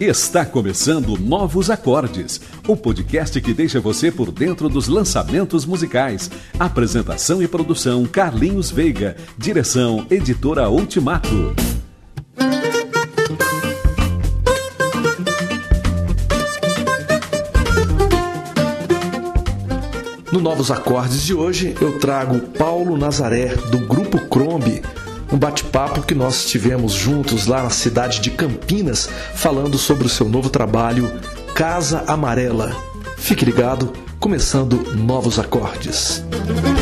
Está começando Novos Acordes, o podcast que deixa você por dentro dos lançamentos musicais. Apresentação e produção Carlinhos Veiga, direção Editora Ultimato. No Novos Acordes de hoje eu trago Paulo Nazaré, do Grupo Crombe um bate-papo que nós tivemos juntos lá na cidade de Campinas, falando sobre o seu novo trabalho Casa Amarela. Fique ligado, começando novos acordes. Eu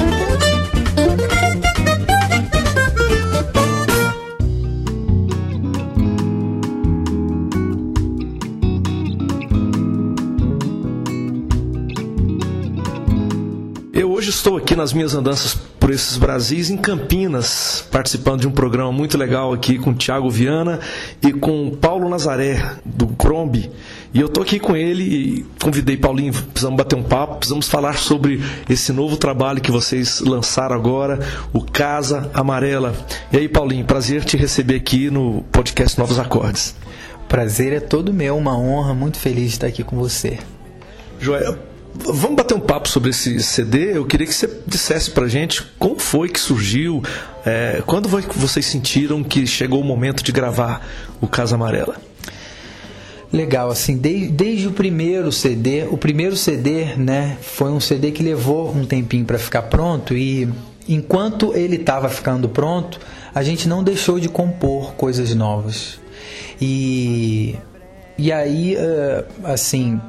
estou aqui nas minhas andanças por esses Brasis em Campinas, participando de um programa muito legal aqui com o Thiago Viana e com Paulo Nazaré, do Crombe. E eu estou aqui com ele e convidei Paulinho, precisamos bater um papo, precisamos falar sobre esse novo trabalho que vocês lançaram agora, o Casa Amarela. E aí, Paulinho, prazer te receber aqui no podcast Novos Acordes. Prazer é todo meu, uma honra, muito feliz de estar aqui com você. Joel, Vamos bater um papo sobre esse CD. Eu queria que você dissesse pra gente como foi que surgiu, é, quando foi que vocês sentiram que chegou o momento de gravar o Casa Amarela? Legal, assim, desde, o primeiro CD, o primeiro CD, né, foi um CD que levou um tempinho para ficar pronto e enquanto ele estava ficando pronto, a gente não deixou de compor coisas novas. E, e aí, assim,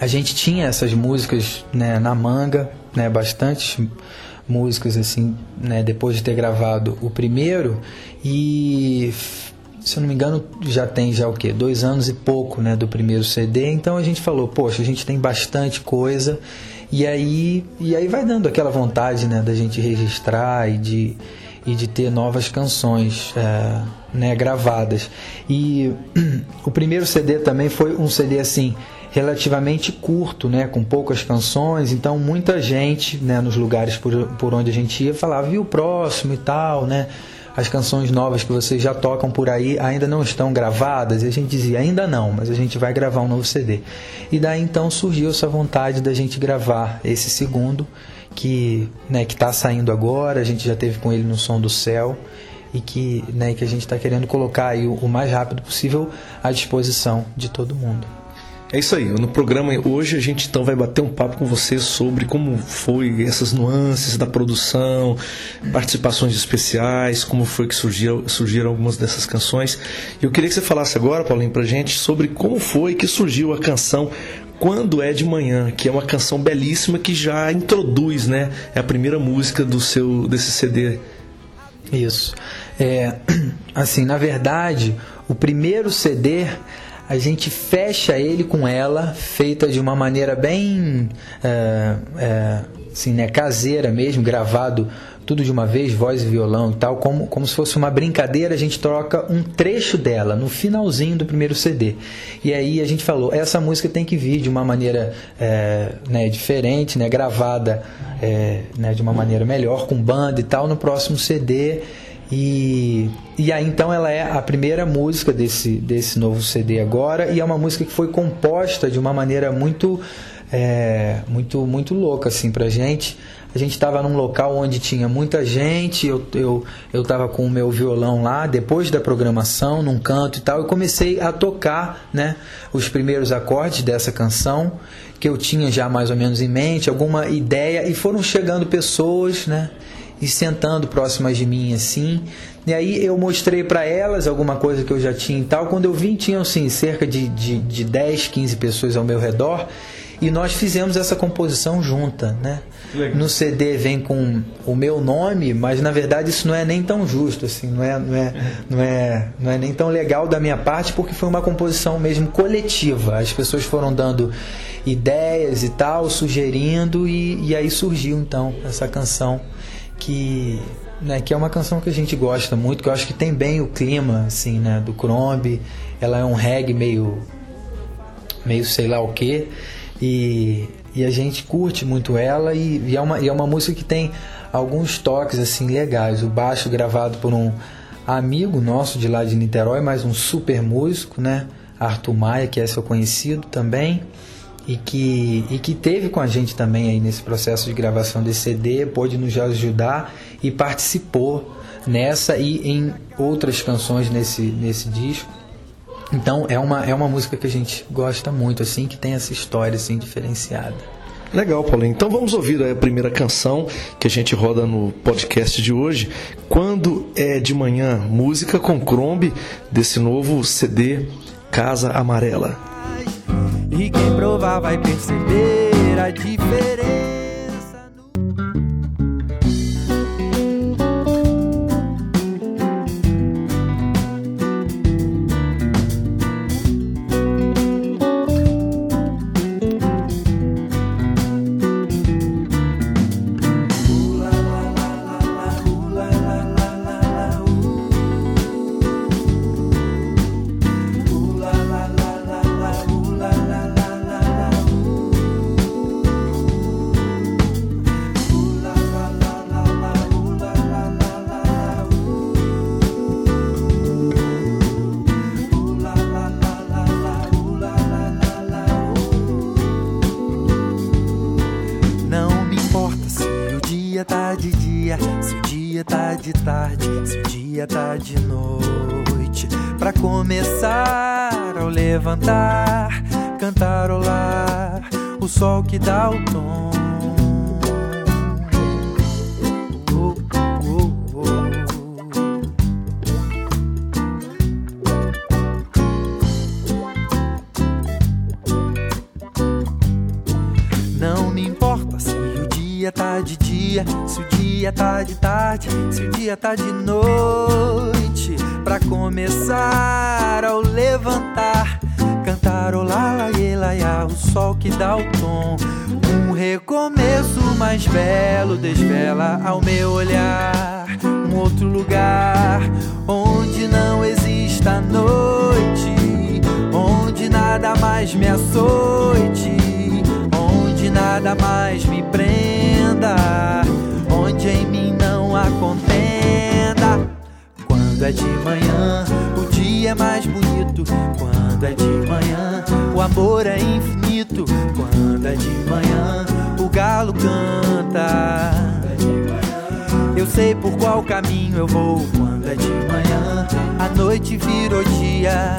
a gente tinha essas músicas né, na manga, né, bastante músicas assim, né, depois de ter gravado o primeiro. E se eu não me engano já tem já o que dois anos e pouco né do primeiro CD então a gente falou poxa a gente tem bastante coisa. E aí e aí vai dando aquela vontade né da gente registrar e de e de ter novas canções é, né gravadas. E o primeiro CD também foi um CD assim relativamente curto, né, com poucas canções, então muita gente, né, nos lugares por, por onde a gente ia falava, viu o próximo e tal, né, as canções novas que vocês já tocam por aí ainda não estão gravadas, e a gente dizia, ainda não, mas a gente vai gravar um novo CD. E daí então surgiu essa vontade da gente gravar esse segundo, que né, que está saindo agora, a gente já teve com ele no Som do Céu, e que, né, que a gente está querendo colocar aí o, o mais rápido possível à disposição de todo mundo. É isso aí. No programa hoje a gente então vai bater um papo com você sobre como foi essas nuances da produção, participações especiais, como foi que surgiu, surgiram algumas dessas canções. Eu queria que você falasse agora, Paulinho, pra gente sobre como foi que surgiu a canção quando é de manhã, que é uma canção belíssima que já introduz, né? É a primeira música do seu desse CD. Isso. É, assim, na verdade, o primeiro CD a gente fecha ele com ela, feita de uma maneira bem é, é, assim, né, caseira mesmo, gravado tudo de uma vez, voz e violão e tal, como, como se fosse uma brincadeira, a gente troca um trecho dela no finalzinho do primeiro CD. E aí a gente falou, essa música tem que vir de uma maneira é, né, diferente, né, gravada é, né, de uma maneira melhor, com banda e tal, no próximo CD e, e aí então ela é a primeira música desse, desse novo CD agora e é uma música que foi composta de uma maneira muito é, muito muito louca assim pra gente. A gente estava num local onde tinha muita gente, eu, eu, eu tava com o meu violão lá, depois da programação, num canto e tal, eu comecei a tocar né, os primeiros acordes dessa canção, que eu tinha já mais ou menos em mente, alguma ideia, e foram chegando pessoas, né? e sentando próximas de mim assim. E aí eu mostrei para elas alguma coisa que eu já tinha e tal. Quando eu vim, tinham assim, cerca de, de, de 10, 15 pessoas ao meu redor. E nós fizemos essa composição junta, né? No CD vem com o meu nome, mas na verdade isso não é nem tão justo, assim, não é, não é, não é, não é nem tão legal da minha parte, porque foi uma composição mesmo coletiva. As pessoas foram dando ideias e tal, sugerindo, e, e aí surgiu então essa canção que né, que é uma canção que a gente gosta muito, que eu acho que tem bem o clima assim, né, do Crombie. Ela é um reggae meio meio sei lá o que e, e a gente curte muito ela e, e, é uma, e é uma música que tem alguns toques assim legais. O baixo gravado por um amigo nosso de lá de Niterói, mas um super músico, né? Arthur Maia, que é seu conhecido também, e que, e que teve com a gente também aí nesse processo de gravação desse CD, pôde nos ajudar e participou nessa e em outras canções nesse, nesse disco. Então é uma, é uma música que a gente gosta muito, assim, que tem essa história assim, diferenciada. Legal, Paulinho. Então vamos ouvir a primeira canção que a gente roda no podcast de hoje. Quando é de manhã, música com Crombe desse novo CD Casa Amarela. E quem provar vai perceber a diferença. Que dá o tom. Ao meu olhar um outro lugar onde não exista noite, onde nada mais me açoite, onde nada mais me prenda, onde em mim não há contenda. Quando é de manhã, o dia é mais bonito. Quando é de manhã, o amor é infinito. Quando é de manhã, o galo canta. Eu sei por qual caminho eu vou. Quando é de manhã, a noite virou dia.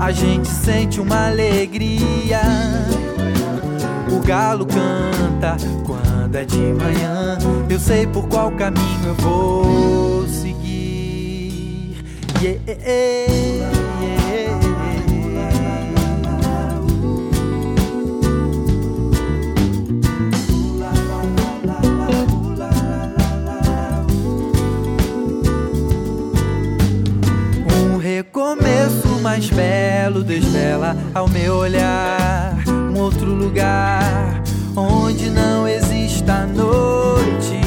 A gente sente uma alegria. O galo canta quando é de manhã. Eu sei por qual caminho eu vou seguir. Yeah. Mais belo desvela ao meu olhar um outro lugar onde não exista noite,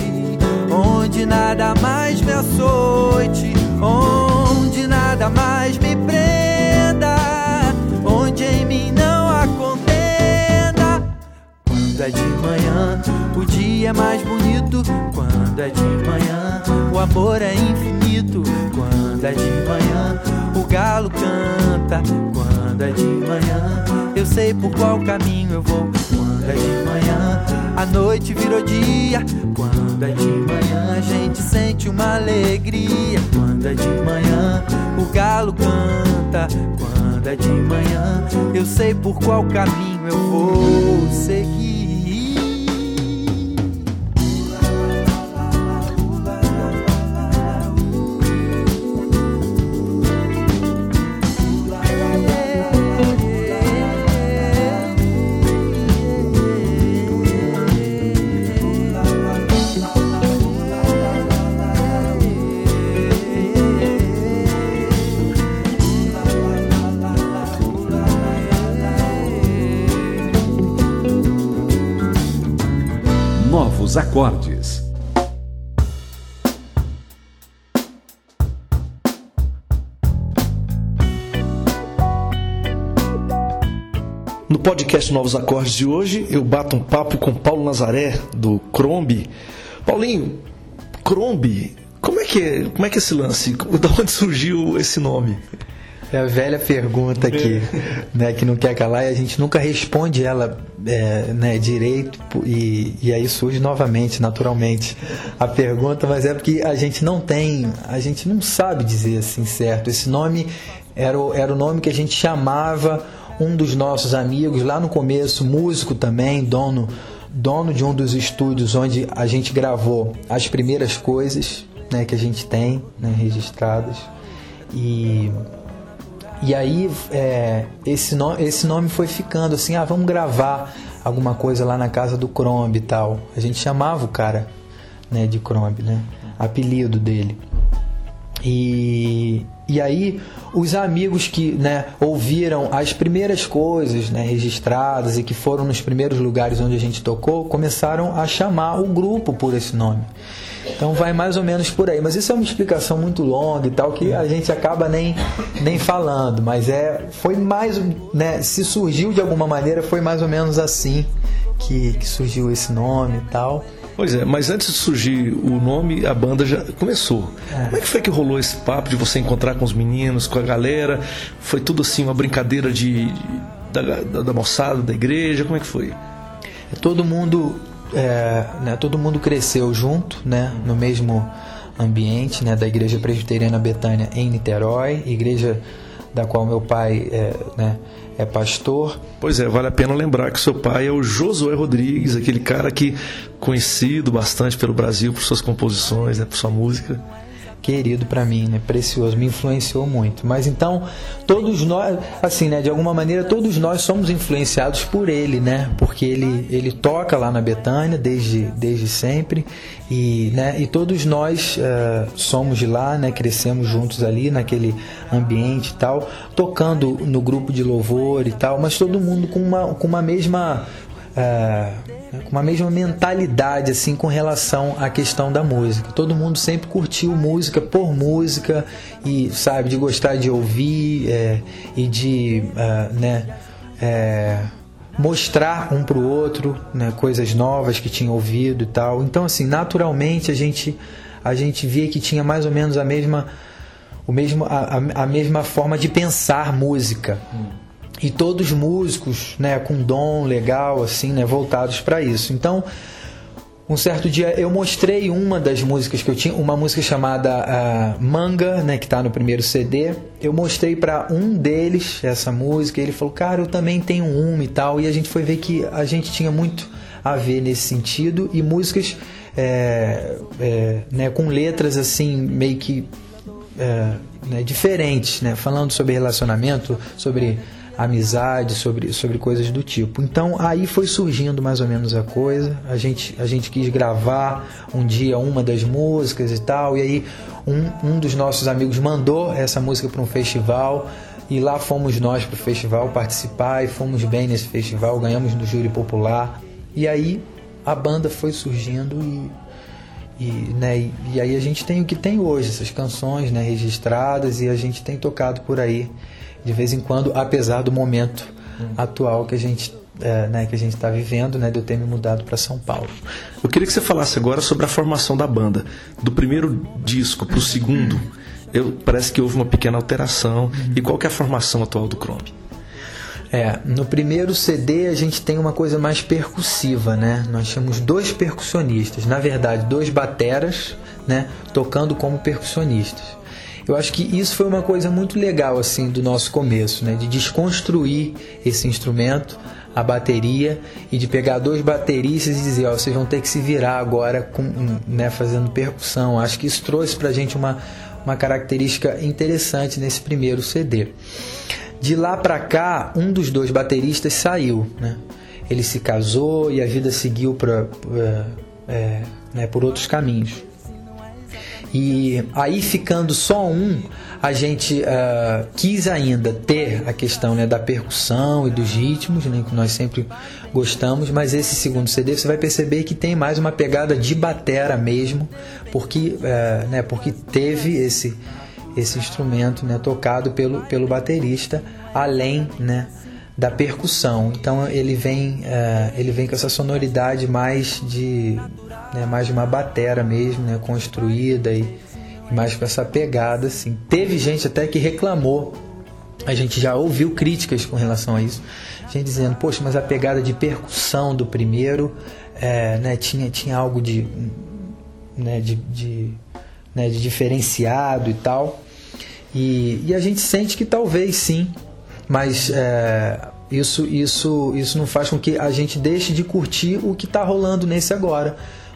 onde nada mais me açoite, onde nada mais me prenda, onde em mim não há contenda. Quando é de manhã, o dia é mais bonito. Quando é de manhã, o amor é infinito. Quando é de manhã, o galo canta quando é de manhã. Eu sei por qual caminho eu vou quando é de manhã. A noite virou dia quando é de manhã. A gente sente uma alegria quando é de manhã. O galo canta quando é de manhã. Eu sei por qual caminho eu vou seguir. Acordes. No podcast Novos Acordes de hoje, eu bato um papo com Paulo Nazaré, do Crombe. Paulinho, Crombe, como é que é, como é, que é esse lance? Da onde surgiu esse nome? É a velha pergunta aqui, né, que não quer calar e a gente nunca responde ela é, né, direito e, e aí surge novamente, naturalmente, a pergunta, mas é porque a gente não tem, a gente não sabe dizer assim certo. Esse nome era o, era o nome que a gente chamava um dos nossos amigos lá no começo, músico também, dono dono de um dos estúdios onde a gente gravou as primeiras coisas né, que a gente tem né, registradas. E, e aí é, esse, no, esse nome foi ficando assim, ah, vamos gravar alguma coisa lá na casa do Crombie e tal. A gente chamava o cara né, de Crombie, né? Apelido dele. E, e aí os amigos que né, ouviram as primeiras coisas né, registradas e que foram nos primeiros lugares onde a gente tocou começaram a chamar o grupo por esse nome. Então vai mais ou menos por aí. Mas isso é uma explicação muito longa e tal que a gente acaba nem, nem falando. Mas é foi mais, né? Se surgiu de alguma maneira foi mais ou menos assim que, que surgiu esse nome e tal. Pois é, mas antes de surgir o nome, a banda já começou. É. Como é que foi que rolou esse papo de você encontrar com os meninos, com a galera? Foi tudo assim, uma brincadeira de, da, da, da moçada, da igreja? Como é que foi? Todo mundo é, né, todo mundo cresceu junto, né, no mesmo ambiente, né, da Igreja Presbiteriana Betânia em Niterói, igreja da qual meu pai é, né, é pastor. Pois é, vale a pena lembrar que seu pai é o Josué Rodrigues, aquele cara que conhecido bastante pelo Brasil por suas composições, né, por sua música querido para mim, né? Precioso, me influenciou muito. Mas então, todos nós, assim, né? De alguma maneira, todos nós somos influenciados por ele, né? Porque ele, ele toca lá na Betânia desde, desde sempre e, né? E todos nós uh, somos de lá, né? Crescemos juntos ali naquele ambiente e tal, tocando no grupo de louvor e tal, mas todo mundo com uma, com uma mesma uh, com uma mesma mentalidade assim com relação à questão da música. Todo mundo sempre curtiu música por música e sabe de gostar de ouvir é, e de uh, né, é, mostrar um para o outro né, coisas novas que tinha ouvido e tal. Então assim, naturalmente a gente a gente via que tinha mais ou menos a mesma o mesmo a, a mesma forma de pensar música. Hum e todos músicos, né, com dom legal assim, né, voltados para isso. Então, um certo dia eu mostrei uma das músicas que eu tinha, uma música chamada uh, Manga, né, que está no primeiro CD. Eu mostrei para um deles essa música, e ele falou: "Cara, eu também tenho uma e tal". E a gente foi ver que a gente tinha muito a ver nesse sentido e músicas é, é, né, com letras assim meio que é, né, diferentes, né, falando sobre relacionamento, sobre amizade, sobre, sobre coisas do tipo. Então aí foi surgindo mais ou menos a coisa. A gente, a gente quis gravar um dia uma das músicas e tal. E aí um, um dos nossos amigos mandou essa música para um festival. E lá fomos nós para o festival participar e fomos bem nesse festival, ganhamos no júri popular. E aí a banda foi surgindo e, e, né, e aí a gente tem o que tem hoje, essas canções né, registradas e a gente tem tocado por aí de vez em quando, apesar do momento hum. atual que a gente é, né, que a gente está vivendo, né, de eu ter me mudado para São Paulo. Eu queria que você falasse agora sobre a formação da banda, do primeiro disco para o segundo. Eu, parece que houve uma pequena alteração. Uhum. E qual que é a formação atual do Chrome? É, no primeiro CD a gente tem uma coisa mais percussiva, né? Nós temos dois percussionistas, na verdade, dois bateras, né, tocando como percussionistas. Eu acho que isso foi uma coisa muito legal assim do nosso começo, né? De desconstruir esse instrumento, a bateria e de pegar dois bateristas e dizer, ó, vocês vão ter que se virar agora com, né, fazendo percussão. Acho que isso trouxe pra gente uma uma característica interessante nesse primeiro CD. De lá para cá, um dos dois bateristas saiu, né? Ele se casou e a vida seguiu pra, pra é, né, por outros caminhos. E aí ficando só um, a gente uh, quis ainda ter a questão né, da percussão e dos ritmos, né, que nós sempre gostamos, mas esse segundo CD você vai perceber que tem mais uma pegada de batera mesmo, porque, uh, né, porque teve esse, esse instrumento né, tocado pelo, pelo baterista, além né, da percussão. Então ele vem, uh, ele vem com essa sonoridade mais de né, mais de uma batera mesmo, né, construída e, e mais com essa pegada assim. Teve gente até que reclamou a gente já ouviu críticas com relação a isso. Gente dizendo, poxa, mas a pegada de percussão do primeiro é, né, tinha, tinha algo de, né, de, de, né, de diferenciado e tal. E, e, a gente sente que talvez sim, mas é, isso, isso, isso não faz com que a gente deixe de curtir o que está rolando nesse agora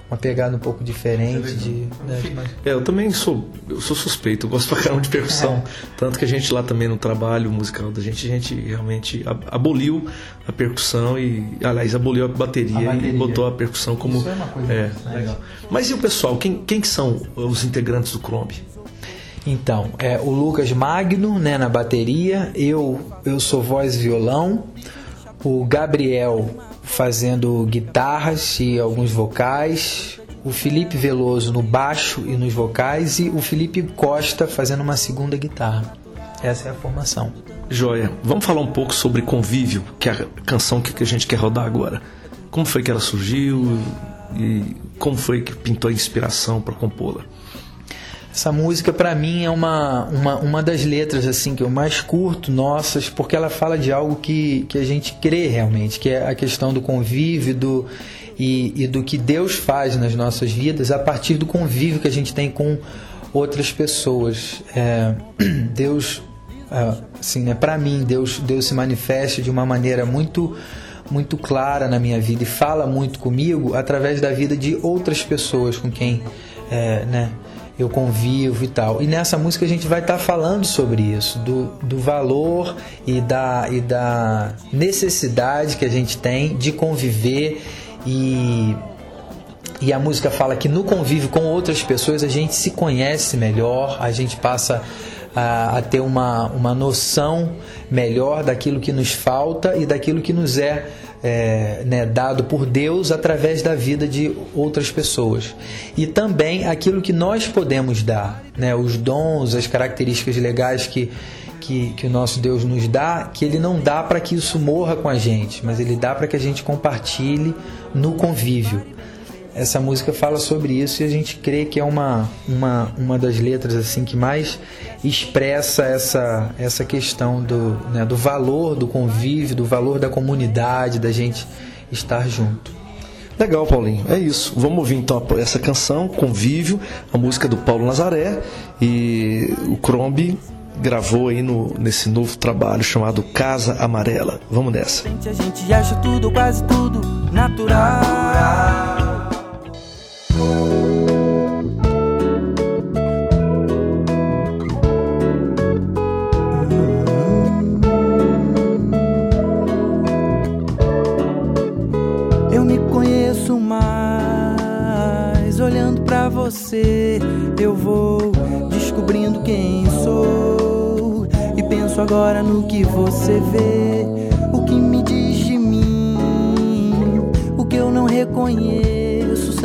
uma pegada um pouco diferente de, né, de... É, eu também sou eu sou suspeito eu gosto pra caramba de percussão. É. tanto que a gente lá também no trabalho musical da gente a gente realmente aboliu a percussão e aliás aboliu a bateria, a bateria. e botou a percussão como Isso é uma coisa é, legal. Mas e o pessoal quem quem que são os integrantes do Chrome? Então, é o Lucas Magno, né, na bateria, eu eu sou voz e violão, o Gabriel fazendo guitarras e alguns vocais, o Felipe Veloso no baixo e nos vocais e o Felipe Costa fazendo uma segunda guitarra. Essa é a formação. Joia. Vamos falar um pouco sobre Convívio, que é a canção que a gente quer rodar agora. Como foi que ela surgiu e como foi que pintou a inspiração para compô-la? Essa música para mim é uma, uma, uma das letras assim que eu mais curto nossas, porque ela fala de algo que, que a gente crê realmente, que é a questão do convívio do, e, e do que Deus faz nas nossas vidas a partir do convívio que a gente tem com outras pessoas. É, Deus, é, assim, né, para mim, Deus, Deus se manifesta de uma maneira muito muito clara na minha vida e fala muito comigo através da vida de outras pessoas com quem é, né, eu convivo e tal. E nessa música a gente vai estar tá falando sobre isso, do, do valor e da, e da necessidade que a gente tem de conviver e e a música fala que no convívio com outras pessoas a gente se conhece melhor, a gente passa a, a, ter uma, uma noção melhor daquilo que nos falta e daquilo que nos é é, né, dado por Deus através da vida de outras pessoas. E também aquilo que nós podemos dar, né, os dons, as características legais que, que, que o nosso Deus nos dá, que Ele não dá para que isso morra com a gente, mas Ele dá para que a gente compartilhe no convívio essa música fala sobre isso e a gente crê que é uma, uma, uma das letras assim que mais expressa essa, essa questão do, né, do valor do convívio, do valor da comunidade, da gente estar junto. Legal, Paulinho. É isso. Vamos ouvir então essa canção, Convívio, a música do Paulo Nazaré e o Crombe gravou aí no, nesse novo trabalho chamado Casa Amarela. Vamos nessa. A gente acha tudo, quase tudo natural. Você. Eu vou descobrindo quem sou e penso agora no que você vê, o que me diz de mim, o que eu não reconheço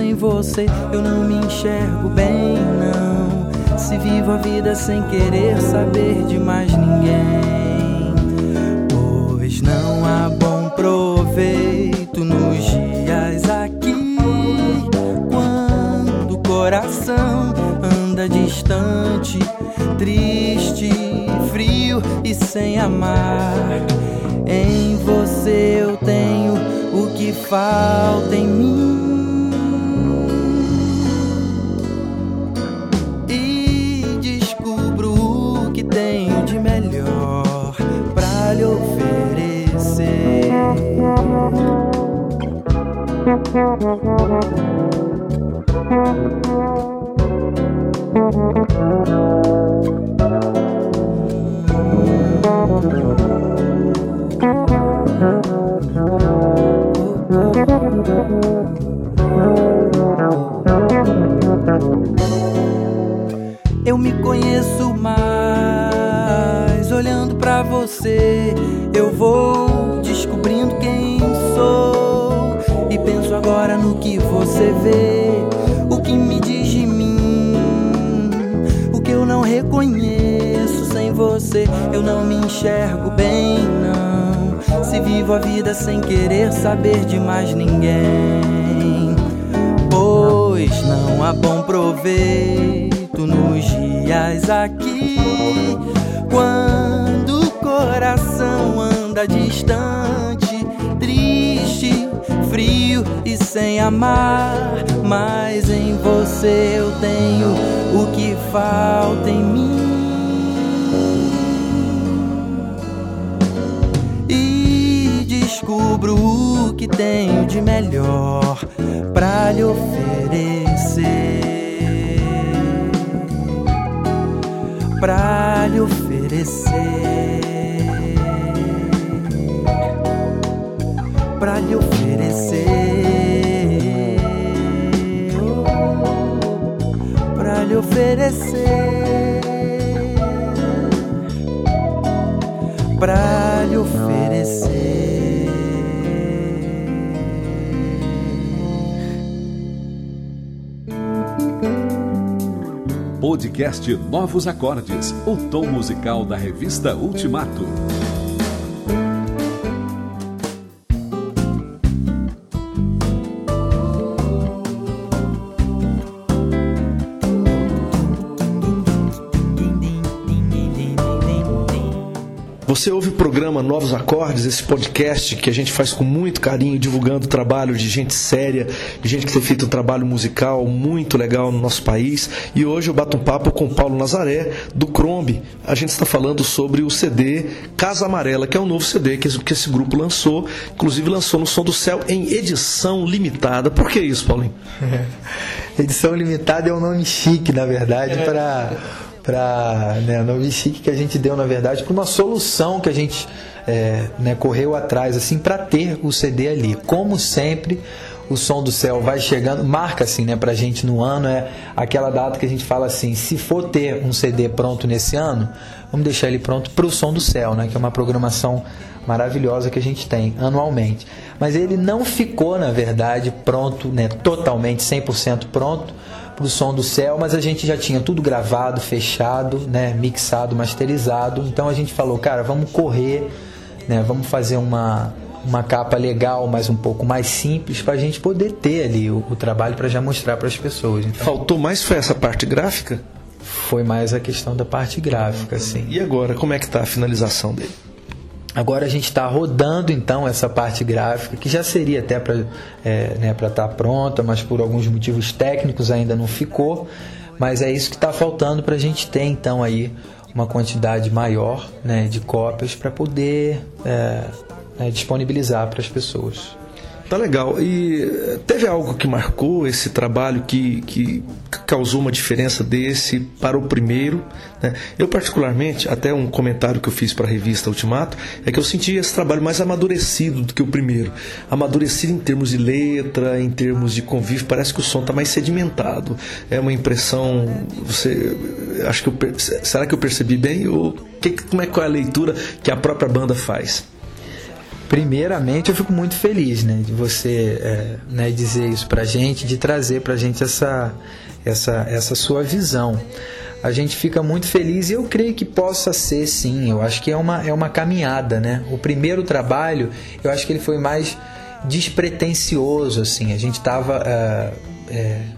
sem você eu não me enxergo bem, não. Se vivo a vida sem querer saber de mais ninguém, pois não há bom proveito nos dias aqui. Quando o coração anda distante, triste, frio e sem amar. Em você eu tenho o que falta em mim. Eu me conheço mais olhando para você. Eu vou descobrindo quem sou agora no que você vê, o que me diz de mim, o que eu não reconheço sem você. Eu não me enxergo bem, não. Se vivo a vida sem querer saber de mais ninguém, pois não há bom proveito nos dias aqui quando o coração anda distante, frio e sem amar. Mas em você eu tenho o que falta em mim. E descubro o que tenho de melhor pra lhe oferecer. Pra lhe oferecer. Pra lhe oferecer. Pra lhe oferecer. Pra lhe oferecer. Podcast Novos Acordes, o tom musical da revista Ultimato. Programa Novos Acordes, esse podcast que a gente faz com muito carinho, divulgando o trabalho de gente séria, de gente que tem feito um trabalho musical muito legal no nosso país. E hoje eu bato um papo com o Paulo Nazaré, do Crombe. A gente está falando sobre o CD Casa Amarela, que é um novo CD que esse, grupo lançou, inclusive lançou no Som do Céu em edição limitada. Por que isso, Paulinho? Edição limitada é um nome chique, na verdade, para para né, nome chique que a gente deu na verdade para uma solução que a gente é, né, correu atrás assim para ter o CD ali. Como sempre, o som do céu vai chegando, marca assim, né, pra gente no ano é aquela data que a gente fala assim, se for ter um CD pronto nesse ano, vamos deixar ele pronto para o som do céu, né, que é uma programação maravilhosa que a gente tem anualmente. Mas ele não ficou, na verdade, pronto, né, totalmente 100% pronto para o som do céu, mas a gente já tinha tudo gravado, fechado, né, mixado, masterizado. Então a gente falou, cara, vamos correr, né, vamos fazer uma uma capa legal, mas um pouco mais simples para a gente poder ter ali o, o trabalho para já mostrar para as pessoas. Então, Faltou mais foi essa parte gráfica? foi mais a questão da parte gráfica, assim. E agora, como é que está a finalização dele? Agora a gente está rodando então essa parte gráfica, que já seria até para é, né, estar pronta, mas por alguns motivos técnicos ainda não ficou. Mas é isso que está faltando para a gente ter então aí uma quantidade maior né, de cópias para poder é, né, disponibilizar para as pessoas. Tá legal. E eh, teve algo que marcou esse trabalho que, que causou uma diferença desse para o primeiro? Né? Eu, particularmente, até um comentário que eu fiz para a revista Ultimato, é que eu senti esse trabalho mais amadurecido do que o primeiro. Amadurecido em termos de letra, em termos de convívio, parece que o som está mais sedimentado. É uma impressão. Você, acho que eu, será que eu percebi bem? Ou que, como é qual é a leitura que a própria banda faz? Primeiramente, eu fico muito feliz, né, de você é, né, dizer isso pra gente, de trazer pra gente essa, essa, essa sua visão. A gente fica muito feliz e eu creio que possa ser sim. Eu acho que é uma, é uma caminhada, né? O primeiro trabalho, eu acho que ele foi mais despretensioso, assim. A gente estava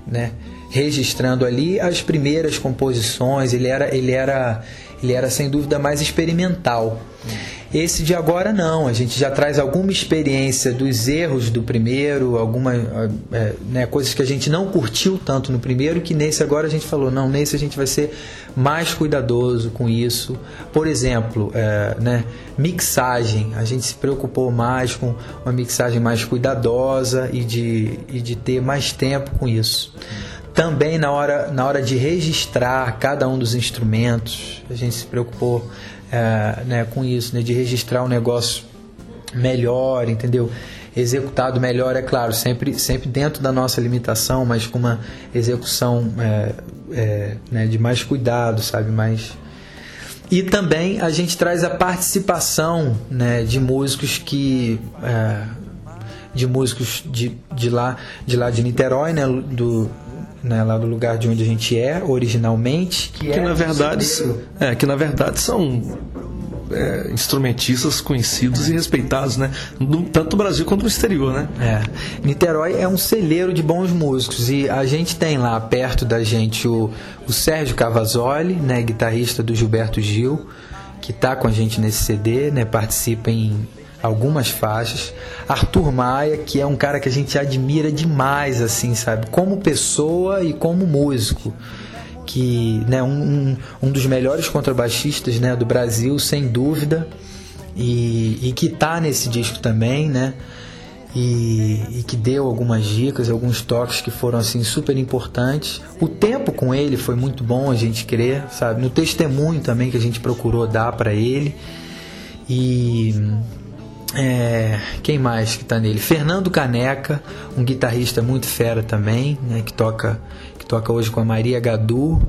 né, registrando ali as primeiras composições. Ele era, ele era, ele era sem dúvida mais experimental. Esse de agora não, a gente já traz alguma experiência dos erros do primeiro, alguma é, né, coisas que a gente não curtiu tanto no primeiro, que nesse agora a gente falou, não, nesse a gente vai ser mais cuidadoso com isso. Por exemplo, é, né, mixagem, a gente se preocupou mais com uma mixagem mais cuidadosa e de, e de ter mais tempo com isso. Também na hora, na hora de registrar cada um dos instrumentos, a gente se preocupou é, né, com isso, né, de registrar um negócio melhor, entendeu? Executado melhor, é claro, sempre, sempre dentro da nossa limitação, mas com uma execução é, é, né, de mais cuidado, sabe? Mais... E também a gente traz a participação né, de músicos que. é, de músicos de, de, lá, de lá de Niterói, né, do, né, lá do lugar de onde a gente é originalmente. Que, na verdade, é, que na verdade são é, instrumentistas conhecidos e respeitados, né? Tanto no Brasil quanto no exterior, né? É. Niterói é um celeiro de bons músicos e a gente tem lá perto da gente o, o Sérgio Cavazoli, né, guitarrista do Gilberto Gil, que está com a gente nesse CD, né? Participa em algumas faixas. Arthur Maia, que é um cara que a gente admira demais, assim, sabe? Como pessoa e como músico. Que, né, um, um dos melhores contrabaixistas né, do Brasil, sem dúvida. E, e que tá nesse disco também, né? E, e, que deu algumas dicas, alguns toques que foram assim super importantes. O tempo com ele foi muito bom, a gente crer, sabe? No testemunho também que a gente procurou dar para ele. E é, quem mais que tá nele? Fernando Caneca, um guitarrista muito fera também, né, que toca que toca hoje com a Maria Gadu.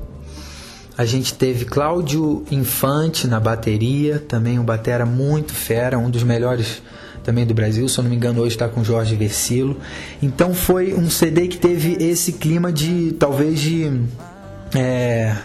A gente teve Cláudio Infante na bateria, também um batera muito fera, um dos melhores também do Brasil, se eu não me engano hoje está com Jorge Versilo. Então foi um CD que teve esse clima de talvez de é,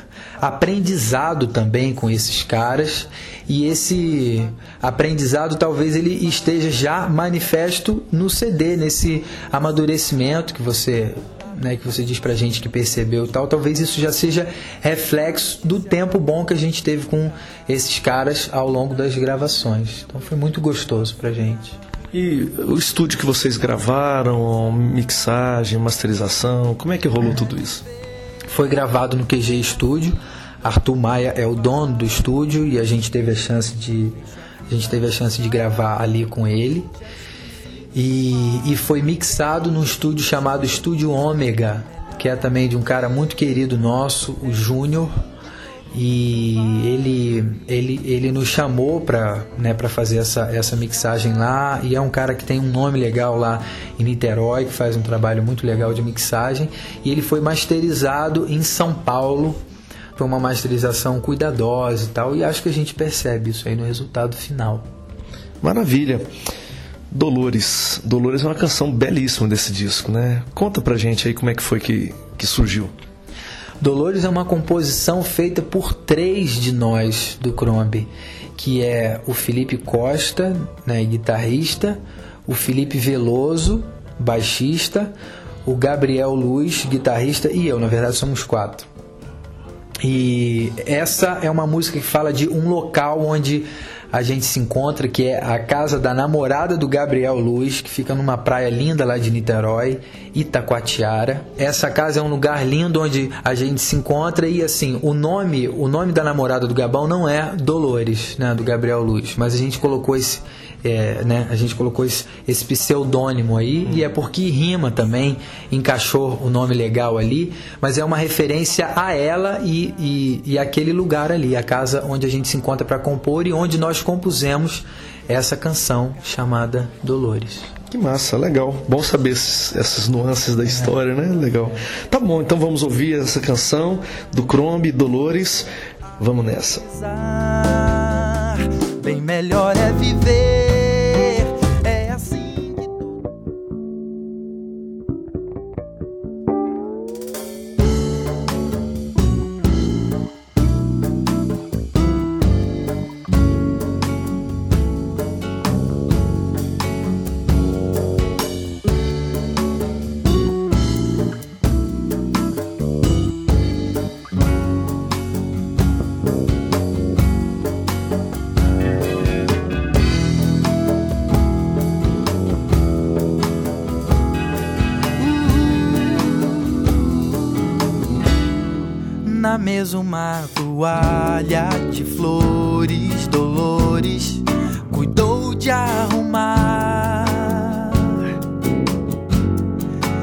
aprendizado também com esses caras e esse aprendizado talvez ele esteja já manifesto no CD, nesse amadurecimento que você né, que você diz pra gente que percebeu e tal, talvez isso já seja reflexo do tempo bom que a gente teve com esses caras ao longo das gravações. Então foi muito gostoso pra gente. E o estúdio que vocês gravaram, mixagem, masterização, como é que rolou tudo isso? Foi gravado no QG Studio. Arthur Maia é o dono do estúdio e a gente teve a chance de a gente teve a chance de gravar ali com ele. E, e foi mixado num estúdio chamado Estúdio Ômega, que é também de um cara muito querido nosso, o Júnior. E ele, ele, ele nos chamou para né, fazer essa, essa mixagem lá. E é um cara que tem um nome legal lá em Niterói, que faz um trabalho muito legal de mixagem. E ele foi masterizado em São Paulo foi uma masterização cuidadosa e tal, e acho que a gente percebe isso aí no resultado final. Maravilha. Dolores. Dolores é uma canção belíssima desse disco, né? Conta pra gente aí como é que foi que, que surgiu. Dolores é uma composição feita por três de nós do Crombie, que é o Felipe Costa, né, guitarrista, o Felipe Veloso, baixista, o Gabriel Luz, guitarrista, e eu, na verdade somos quatro. E essa é uma música que fala de um local onde a gente se encontra, que é a casa da namorada do Gabriel Luz, que fica numa praia linda lá de Niterói, Itacoatiara. Essa casa é um lugar lindo onde a gente se encontra e assim, o nome, o nome da namorada do Gabão não é Dolores, né, do Gabriel Luz, mas a gente colocou esse é, né, a gente colocou esse, esse pseudônimo aí hum. e é porque rima também, encaixou o nome legal ali, mas é uma referência a ela e, e, e aquele lugar ali, a casa onde a gente se encontra para compor e onde nós compusemos essa canção chamada Dolores. Que massa, legal. Bom saber esses, essas nuances da história, é. né? Legal. Tá bom, então vamos ouvir essa canção do Crombie, Dolores. Vamos nessa. Bem melhor é viver mesa uma toalha de flores, dolores, cuidou de arrumar.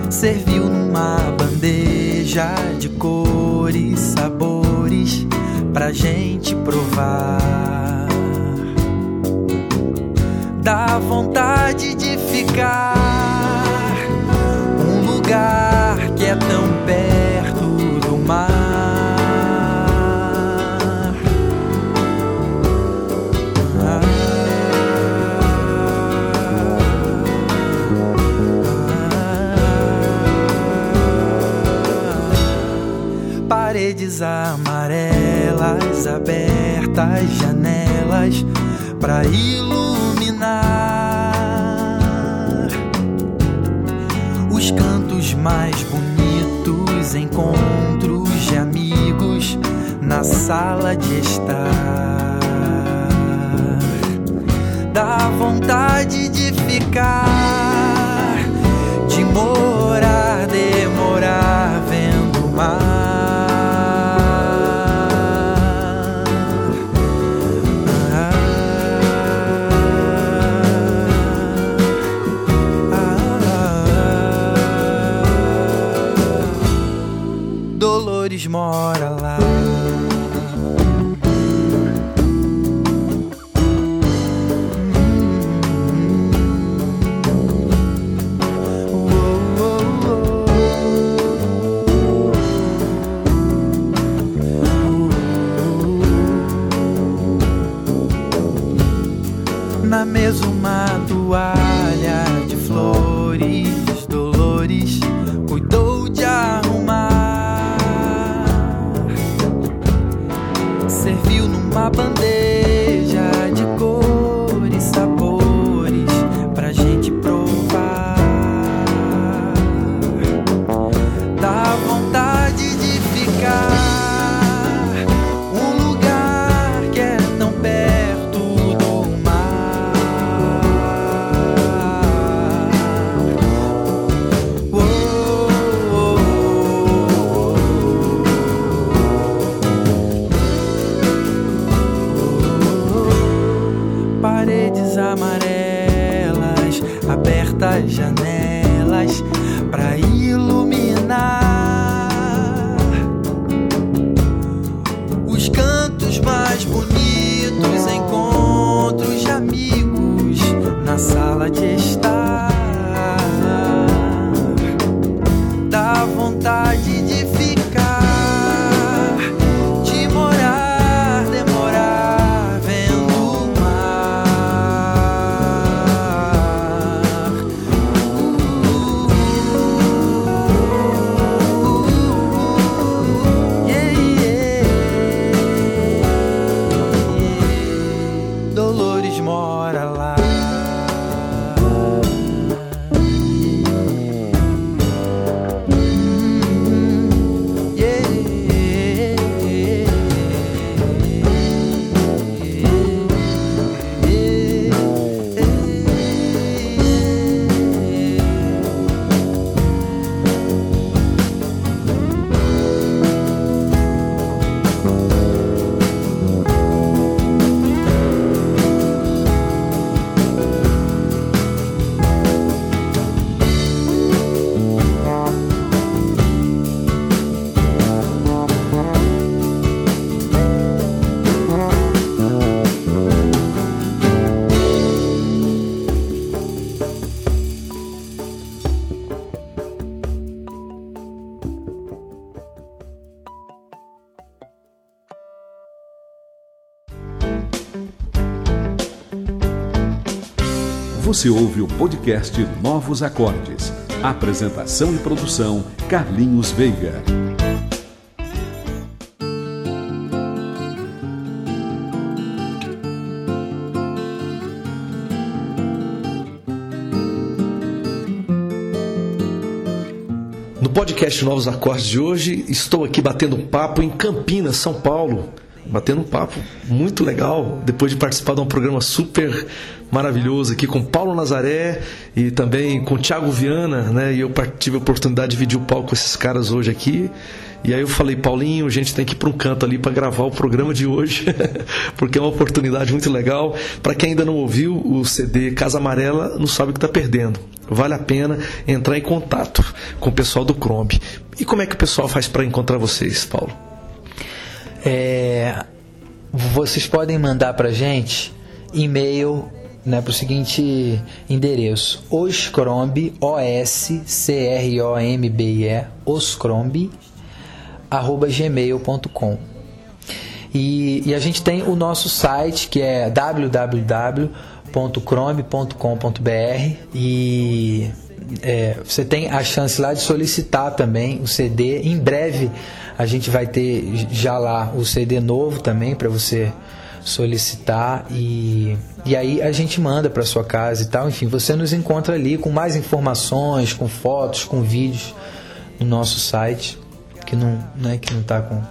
Serviu numa bandeja de cores, sabores pra gente provar. Dá vontade de ficar um lugar que é tão perto paredes amarelas abertas, janelas para iluminar os cantos mais bonitos, encontros de amigos na sala de estar. dá vontade de ficar, de morar, Mora Você ouve o podcast Novos Acordes. Apresentação e produção Carlinhos Veiga. No podcast Novos Acordes de hoje, estou aqui batendo papo em Campinas, São Paulo. Batendo um papo muito legal, depois de participar de um programa super maravilhoso aqui com Paulo Nazaré e também com Thiago Viana, né? E eu tive a oportunidade de dividir o palco com esses caras hoje aqui. E aí eu falei, Paulinho, a gente tem que ir para um canto ali para gravar o programa de hoje, porque é uma oportunidade muito legal. Para quem ainda não ouviu o CD Casa Amarela, não sabe o que está perdendo. Vale a pena entrar em contato com o pessoal do Crombe. E como é que o pessoal faz para encontrar vocês, Paulo? É, vocês podem mandar pra gente e-mail né, para o seguinte endereço: oscrombe, O-S-C-R-O-M-B-E, oscrombe, arroba gmail.com. E, e a gente tem o nosso site que é www.chrome.com.br e é, você tem a chance lá de solicitar também o CD. Em breve a gente vai ter já lá o CD novo também para você solicitar e, e aí a gente manda para sua casa e tal. Enfim, você nos encontra ali com mais informações, com fotos, com vídeos no nosso site que não, né, que não está com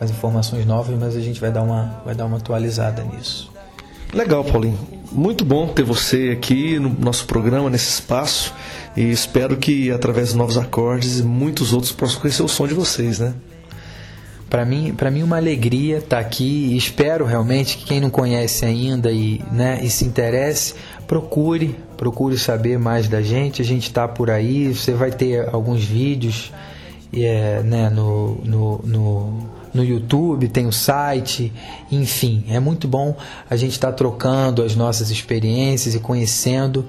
as informações novas, mas a gente vai dar uma, vai dar uma atualizada nisso. Legal, Paulinho. Muito bom ter você aqui no nosso programa, nesse espaço. E espero que através de novos acordes muitos outros possam conhecer o som de vocês, né? Para mim, para mim uma alegria estar tá aqui espero realmente que quem não conhece ainda e, né, e se interesse, procure, procure saber mais da gente. A gente está por aí, você vai ter alguns vídeos é, né, no, no, no, no, YouTube, tem o site, enfim, é muito bom a gente estar tá trocando as nossas experiências e conhecendo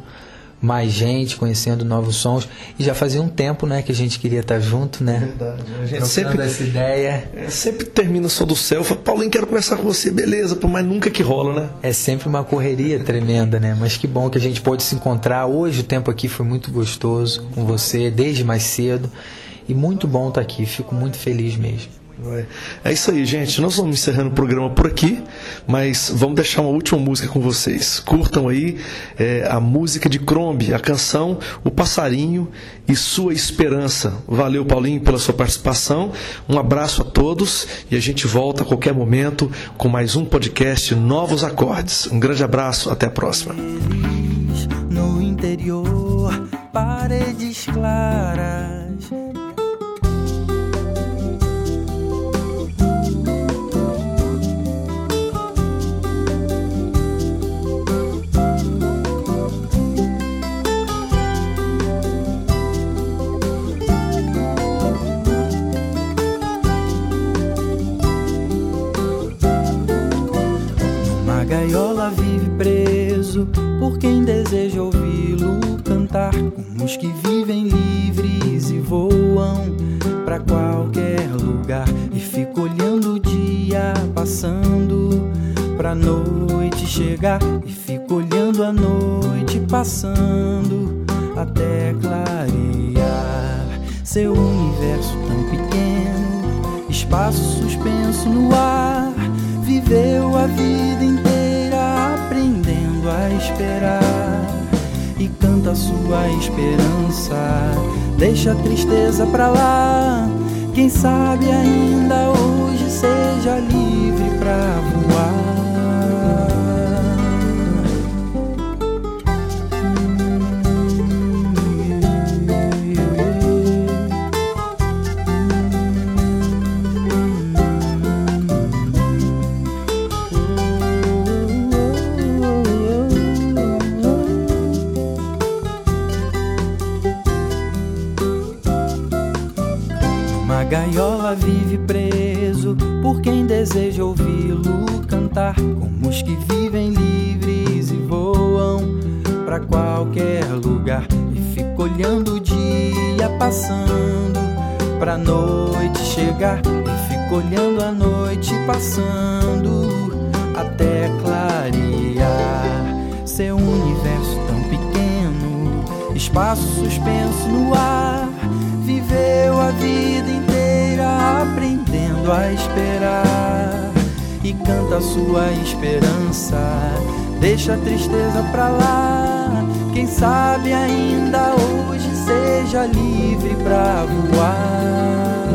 mais gente, conhecendo novos sons. E já fazia um tempo, né, que a gente queria estar junto, né? Verdade. A gente sempre essa ideia. É, sempre termina o som do céu, fala, Paulinho, quero conversar com você, beleza, mas nunca que rola, né? É sempre uma correria tremenda, né? Mas que bom que a gente pôde se encontrar. Hoje o tempo aqui foi muito gostoso com você, desde mais cedo. E muito bom estar aqui, fico muito feliz mesmo. É isso aí, gente. Nós vamos encerrando o programa por aqui, mas vamos deixar uma última música com vocês. Curtam aí é, a música de Crombie, a canção O Passarinho e Sua Esperança. Valeu, Paulinho, pela sua participação. Um abraço a todos e a gente volta a qualquer momento com mais um podcast Novos Acordes. Um grande abraço, até a próxima. No interior, paredes claras como os que vivem livres e voam para qualquer lugar e fica olhando o dia passando pra noite chegar e fica olhando a noite passando até clarear. Seu universo tão pequeno, espaço suspenso no ar, viveu a vida inteira a esperar e canta sua esperança. Deixa a tristeza pra lá. Quem sabe ainda hoje seja livre pra voar. Que vivem livres e voam para qualquer lugar. E fica olhando o dia passando pra noite chegar. E fica olhando a noite passando até clarear. Seu universo tão pequeno, espaço suspenso no ar, viveu a vida inteira aprendendo a esperar e canta sua esperança. Deixa a tristeza pra lá. Quem sabe ainda hoje seja livre pra voar.